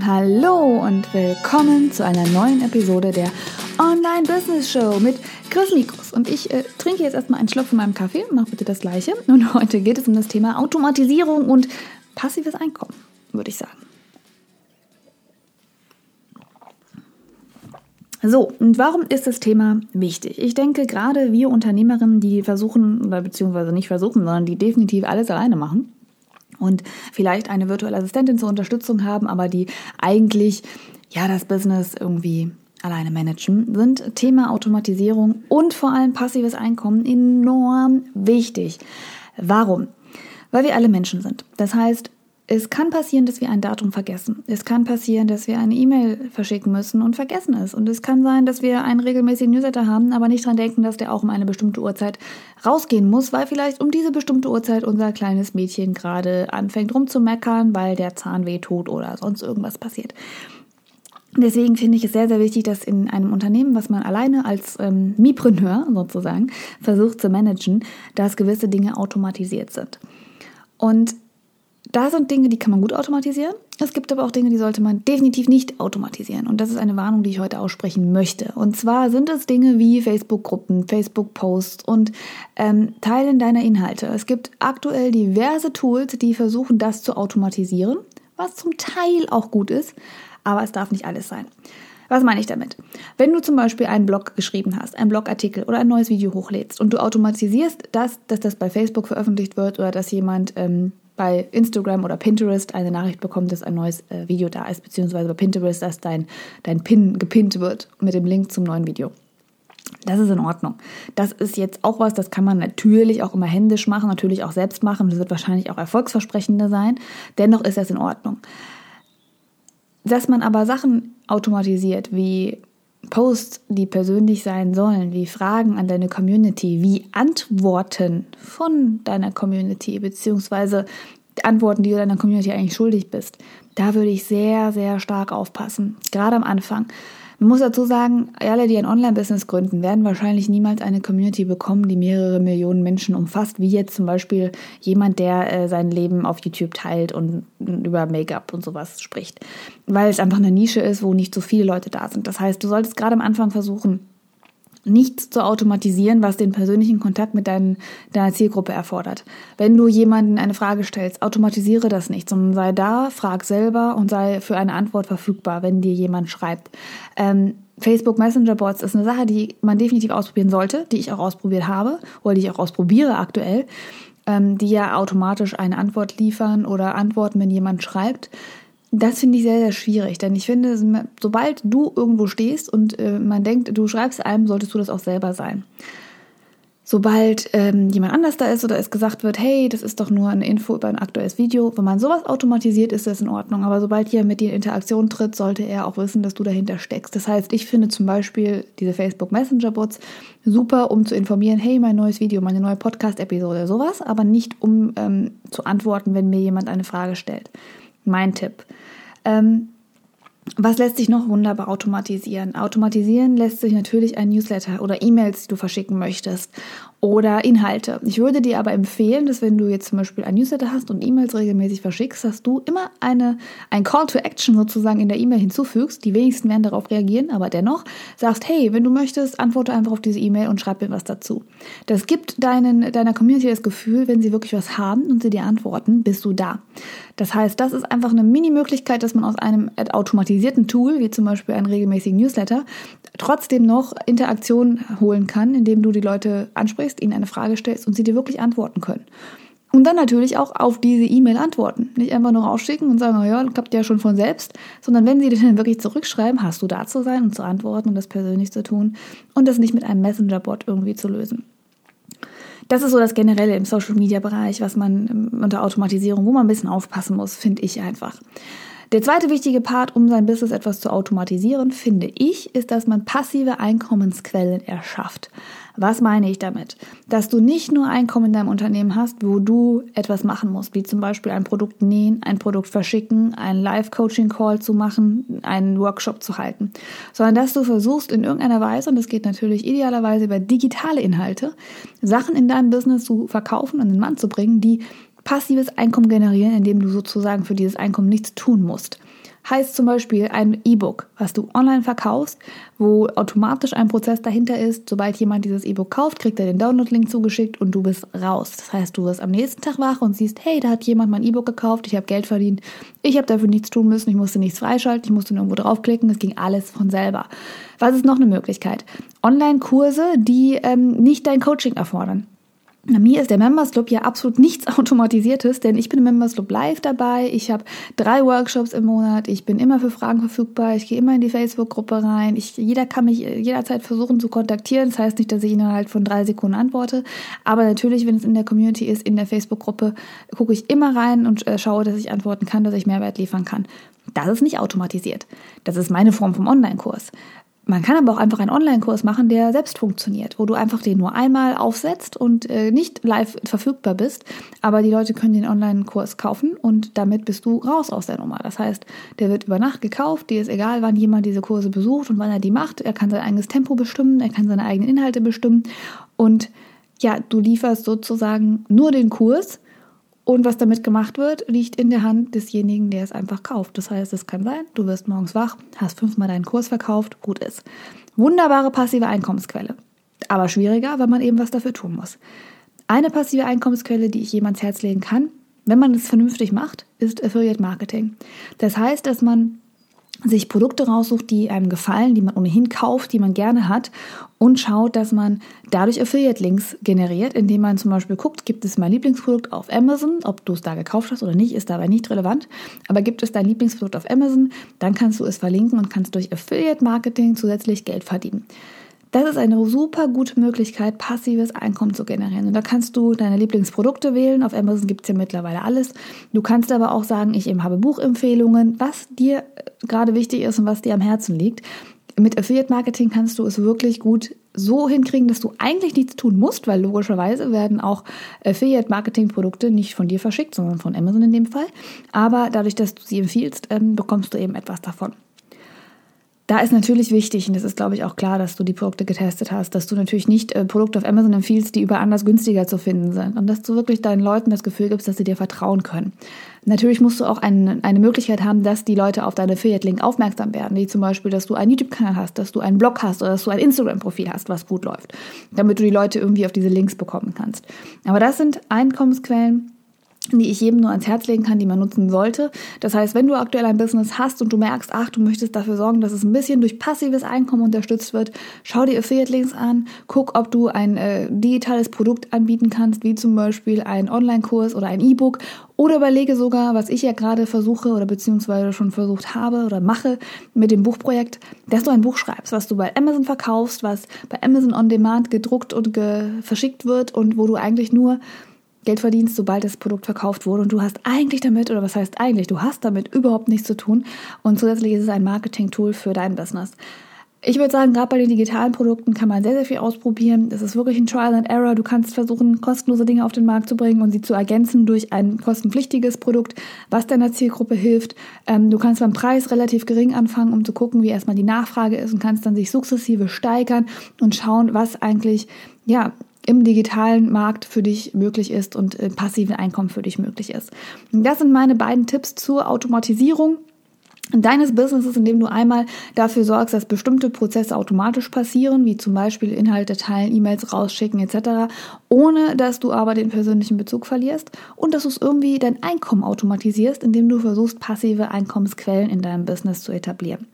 Hallo und willkommen zu einer neuen Episode der Online Business Show mit Chris Mikus. Und ich äh, trinke jetzt erstmal einen Schluck von meinem Kaffee, mach bitte das gleiche. Und heute geht es um das Thema Automatisierung und passives Einkommen, würde ich sagen. So, und warum ist das Thema wichtig? Ich denke, gerade wir Unternehmerinnen, die versuchen, oder beziehungsweise nicht versuchen, sondern die definitiv alles alleine machen, und vielleicht eine virtuelle Assistentin zur Unterstützung haben, aber die eigentlich ja das Business irgendwie alleine managen, sind Thema Automatisierung und vor allem passives Einkommen enorm wichtig. Warum? Weil wir alle Menschen sind. Das heißt, es kann passieren, dass wir ein Datum vergessen. Es kann passieren, dass wir eine E-Mail verschicken müssen und vergessen es. Und es kann sein, dass wir einen regelmäßigen Newsletter haben, aber nicht dran denken, dass der auch um eine bestimmte Uhrzeit rausgehen muss, weil vielleicht um diese bestimmte Uhrzeit unser kleines Mädchen gerade anfängt rumzumeckern, weil der Zahn weh tut oder sonst irgendwas passiert. Deswegen finde ich es sehr, sehr wichtig, dass in einem Unternehmen, was man alleine als ähm, Mipreneur sozusagen versucht zu managen, dass gewisse Dinge automatisiert sind. Und da sind Dinge, die kann man gut automatisieren. Es gibt aber auch Dinge, die sollte man definitiv nicht automatisieren. Und das ist eine Warnung, die ich heute aussprechen möchte. Und zwar sind es Dinge wie Facebook-Gruppen, Facebook-Posts und ähm, Teilen deiner Inhalte. Es gibt aktuell diverse Tools, die versuchen, das zu automatisieren, was zum Teil auch gut ist, aber es darf nicht alles sein. Was meine ich damit? Wenn du zum Beispiel einen Blog geschrieben hast, einen Blogartikel oder ein neues Video hochlädst und du automatisierst das, dass das bei Facebook veröffentlicht wird oder dass jemand ähm, bei Instagram oder Pinterest eine Nachricht bekommt, dass ein neues äh, Video da ist, beziehungsweise bei Pinterest, dass dein, dein Pin gepinnt wird mit dem Link zum neuen Video. Das ist in Ordnung. Das ist jetzt auch was, das kann man natürlich auch immer händisch machen, natürlich auch selbst machen. Das wird wahrscheinlich auch erfolgsversprechender sein. Dennoch ist das in Ordnung. Dass man aber Sachen automatisiert, wie Posts, die persönlich sein sollen, wie Fragen an deine Community, wie Antworten von deiner Community, beziehungsweise Antworten, die du deiner Community eigentlich schuldig bist. Da würde ich sehr, sehr stark aufpassen, gerade am Anfang. Man muss dazu sagen, alle, die ein Online-Business gründen, werden wahrscheinlich niemals eine Community bekommen, die mehrere Millionen Menschen umfasst, wie jetzt zum Beispiel jemand, der äh, sein Leben auf YouTube teilt und über Make-up und sowas spricht. Weil es einfach eine Nische ist, wo nicht so viele Leute da sind. Das heißt, du solltest gerade am Anfang versuchen, nichts zu automatisieren, was den persönlichen Kontakt mit dein, deiner Zielgruppe erfordert. Wenn du jemanden eine Frage stellst, automatisiere das nicht, sondern sei da, frag selber und sei für eine Antwort verfügbar, wenn dir jemand schreibt. Ähm, Facebook Messenger Bots ist eine Sache, die man definitiv ausprobieren sollte, die ich auch ausprobiert habe oder die ich auch ausprobiere aktuell, ähm, die ja automatisch eine Antwort liefern oder antworten, wenn jemand schreibt. Das finde ich sehr, sehr schwierig, denn ich finde, sobald du irgendwo stehst und äh, man denkt, du schreibst einem, solltest du das auch selber sein. Sobald ähm, jemand anders da ist oder es gesagt wird, hey, das ist doch nur eine Info über ein aktuelles Video, wenn man sowas automatisiert, ist das in Ordnung. Aber sobald jemand mit dir in Interaktion tritt, sollte er auch wissen, dass du dahinter steckst. Das heißt, ich finde zum Beispiel diese Facebook Messenger Bots super, um zu informieren, hey, mein neues Video, meine neue Podcast-Episode, sowas, aber nicht um ähm, zu antworten, wenn mir jemand eine Frage stellt. Mein Tipp. Ähm, was lässt sich noch wunderbar automatisieren? Automatisieren lässt sich natürlich ein Newsletter oder E-Mails, die du verschicken möchtest oder Inhalte. Ich würde dir aber empfehlen, dass wenn du jetzt zum Beispiel ein Newsletter hast und E-Mails regelmäßig verschickst, dass du immer eine, ein Call to Action sozusagen in der E-Mail hinzufügst. Die wenigsten werden darauf reagieren, aber dennoch sagst, hey, wenn du möchtest, antworte einfach auf diese E-Mail und schreib mir was dazu. Das gibt deinen, deiner Community das Gefühl, wenn sie wirklich was haben und sie dir antworten, bist du da. Das heißt, das ist einfach eine Mini-Möglichkeit, dass man aus einem automatisierten Tool, wie zum Beispiel einen regelmäßigen Newsletter, trotzdem noch Interaktion holen kann, indem du die Leute ansprichst ihnen eine Frage stellst und sie dir wirklich antworten können. Und dann natürlich auch auf diese E-Mail antworten. Nicht einfach nur rausschicken und sagen, ja, klappt ja schon von selbst, sondern wenn sie dir dann wirklich zurückschreiben, hast du da zu sein und zu antworten und das persönlich zu tun und das nicht mit einem Messenger-Bot irgendwie zu lösen. Das ist so das Generelle im Social-Media-Bereich, was man unter Automatisierung, wo man ein bisschen aufpassen muss, finde ich einfach. Der zweite wichtige Part, um sein Business etwas zu automatisieren, finde ich, ist, dass man passive Einkommensquellen erschafft. Was meine ich damit? Dass du nicht nur Einkommen in deinem Unternehmen hast, wo du etwas machen musst, wie zum Beispiel ein Produkt nähen, ein Produkt verschicken, einen Live-Coaching-Call zu machen, einen Workshop zu halten, sondern dass du versuchst in irgendeiner Weise, und das geht natürlich idealerweise über digitale Inhalte, Sachen in deinem Business zu verkaufen und in den Mann zu bringen, die passives Einkommen generieren, indem du sozusagen für dieses Einkommen nichts tun musst heißt zum Beispiel ein E-Book, was du online verkaufst, wo automatisch ein Prozess dahinter ist. Sobald jemand dieses E-Book kauft, kriegt er den Download-Link zugeschickt und du bist raus. Das heißt, du wirst am nächsten Tag wach und siehst, hey, da hat jemand mein E-Book gekauft, ich habe Geld verdient, ich habe dafür nichts tun müssen, ich musste nichts freischalten, ich musste irgendwo draufklicken, es ging alles von selber. Was ist noch eine Möglichkeit? Online-Kurse, die ähm, nicht dein Coaching erfordern. Na, mir ist der Members Club ja absolut nichts Automatisiertes, denn ich bin im Members Club live dabei. Ich habe drei Workshops im Monat. Ich bin immer für Fragen verfügbar. Ich gehe immer in die Facebook-Gruppe rein. Ich, jeder kann mich jederzeit versuchen zu kontaktieren. Das heißt nicht, dass ich innerhalb von drei Sekunden antworte. Aber natürlich, wenn es in der Community ist, in der Facebook-Gruppe, gucke ich immer rein und äh, schaue, dass ich antworten kann, dass ich Mehrwert liefern kann. Das ist nicht automatisiert. Das ist meine Form vom Online-Kurs. Man kann aber auch einfach einen Online-Kurs machen, der selbst funktioniert, wo du einfach den nur einmal aufsetzt und äh, nicht live verfügbar bist, aber die Leute können den Online-Kurs kaufen und damit bist du raus aus der Nummer. Das heißt, der wird über Nacht gekauft, dir ist egal, wann jemand diese Kurse besucht und wann er die macht. Er kann sein eigenes Tempo bestimmen, er kann seine eigenen Inhalte bestimmen und ja, du lieferst sozusagen nur den Kurs und was damit gemacht wird, liegt in der Hand desjenigen, der es einfach kauft. Das heißt, es kann sein, du wirst morgens wach, hast fünfmal deinen Kurs verkauft, gut ist. Wunderbare passive Einkommensquelle. Aber schwieriger, weil man eben was dafür tun muss. Eine passive Einkommensquelle, die ich jemand Herz legen kann, wenn man es vernünftig macht, ist Affiliate Marketing. Das heißt, dass man sich Produkte raussucht, die einem gefallen, die man ohnehin kauft, die man gerne hat und schaut, dass man dadurch Affiliate-Links generiert, indem man zum Beispiel guckt, gibt es mein Lieblingsprodukt auf Amazon, ob du es da gekauft hast oder nicht, ist dabei nicht relevant, aber gibt es dein Lieblingsprodukt auf Amazon, dann kannst du es verlinken und kannst durch Affiliate-Marketing zusätzlich Geld verdienen. Das ist eine super gute Möglichkeit, passives Einkommen zu generieren. Und da kannst du deine Lieblingsprodukte wählen. Auf Amazon gibt es ja mittlerweile alles. Du kannst aber auch sagen, ich habe Buchempfehlungen, was dir äh, gerade wichtig ist und was dir am Herzen liegt. Mit Affiliate Marketing kannst du es wirklich gut so hinkriegen, dass du eigentlich nichts tun musst, weil logischerweise werden auch Affiliate Marketing Produkte nicht von dir verschickt, sondern von Amazon in dem Fall. Aber dadurch, dass du sie empfiehlst, ähm, bekommst du eben etwas davon. Da ist natürlich wichtig, und das ist, glaube ich, auch klar, dass du die Produkte getestet hast, dass du natürlich nicht äh, Produkte auf Amazon empfiehlst, die über anders günstiger zu finden sind. Und dass du wirklich deinen Leuten das Gefühl gibst, dass sie dir vertrauen können. Natürlich musst du auch ein, eine Möglichkeit haben, dass die Leute auf deine Affiliate-Link aufmerksam werden, wie zum Beispiel, dass du einen YouTube-Kanal hast, dass du einen Blog hast oder dass du ein Instagram-Profil hast, was gut läuft, damit du die Leute irgendwie auf diese Links bekommen kannst. Aber das sind Einkommensquellen, die ich jedem nur ans Herz legen kann, die man nutzen sollte. Das heißt, wenn du aktuell ein Business hast und du merkst, ach, du möchtest dafür sorgen, dass es ein bisschen durch passives Einkommen unterstützt wird, schau dir Affiliate-Links an, guck, ob du ein äh, digitales Produkt anbieten kannst, wie zum Beispiel ein Online-Kurs oder ein E-Book oder überlege sogar, was ich ja gerade versuche oder beziehungsweise schon versucht habe oder mache mit dem Buchprojekt, dass du ein Buch schreibst, was du bei Amazon verkaufst, was bei Amazon On Demand gedruckt und verschickt wird und wo du eigentlich nur Geld verdienst, sobald das Produkt verkauft wurde und du hast eigentlich damit, oder was heißt eigentlich, du hast damit überhaupt nichts zu tun und zusätzlich ist es ein Marketing-Tool für dein Business. Ich würde sagen, gerade bei den digitalen Produkten kann man sehr, sehr viel ausprobieren. Das ist wirklich ein Trial and Error. Du kannst versuchen, kostenlose Dinge auf den Markt zu bringen und sie zu ergänzen durch ein kostenpflichtiges Produkt, was deiner Zielgruppe hilft. Ähm, du kannst beim Preis relativ gering anfangen, um zu gucken, wie erstmal die Nachfrage ist und kannst dann sich sukzessive steigern und schauen, was eigentlich, ja, im digitalen Markt für dich möglich ist und äh, passive Einkommen für dich möglich ist. Das sind meine beiden Tipps zur Automatisierung deines Businesses, indem du einmal dafür sorgst, dass bestimmte Prozesse automatisch passieren, wie zum Beispiel Inhalte teilen, E-Mails rausschicken etc., ohne dass du aber den persönlichen Bezug verlierst und dass du es irgendwie dein Einkommen automatisierst, indem du versuchst, passive Einkommensquellen in deinem Business zu etablieren.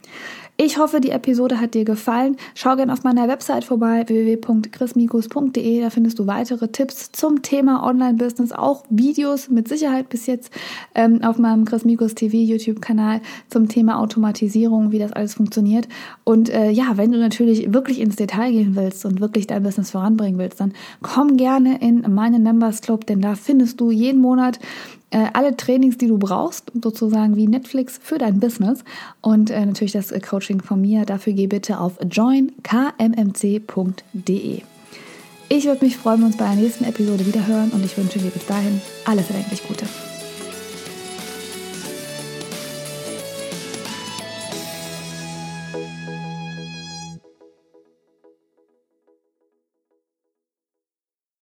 Ich hoffe, die Episode hat dir gefallen. Schau gerne auf meiner Website vorbei, www.chrismikus.de. Da findest du weitere Tipps zum Thema Online-Business, auch Videos mit Sicherheit bis jetzt ähm, auf meinem Chris Mikus TV YouTube-Kanal zum Thema Automatisierung, wie das alles funktioniert. Und äh, ja, wenn du natürlich wirklich ins Detail gehen willst und wirklich dein Business voranbringen willst, dann komm gerne in meinen Members Club, denn da findest du jeden Monat äh, alle Trainings, die du brauchst, sozusagen wie Netflix für dein Business und äh, natürlich das äh, Coaching von mir. Dafür geh bitte auf joinkmmc.de. Ich würde mich freuen, wenn wir uns bei der nächsten Episode wieder hören und ich wünsche dir bis dahin alles erdenklich Gute.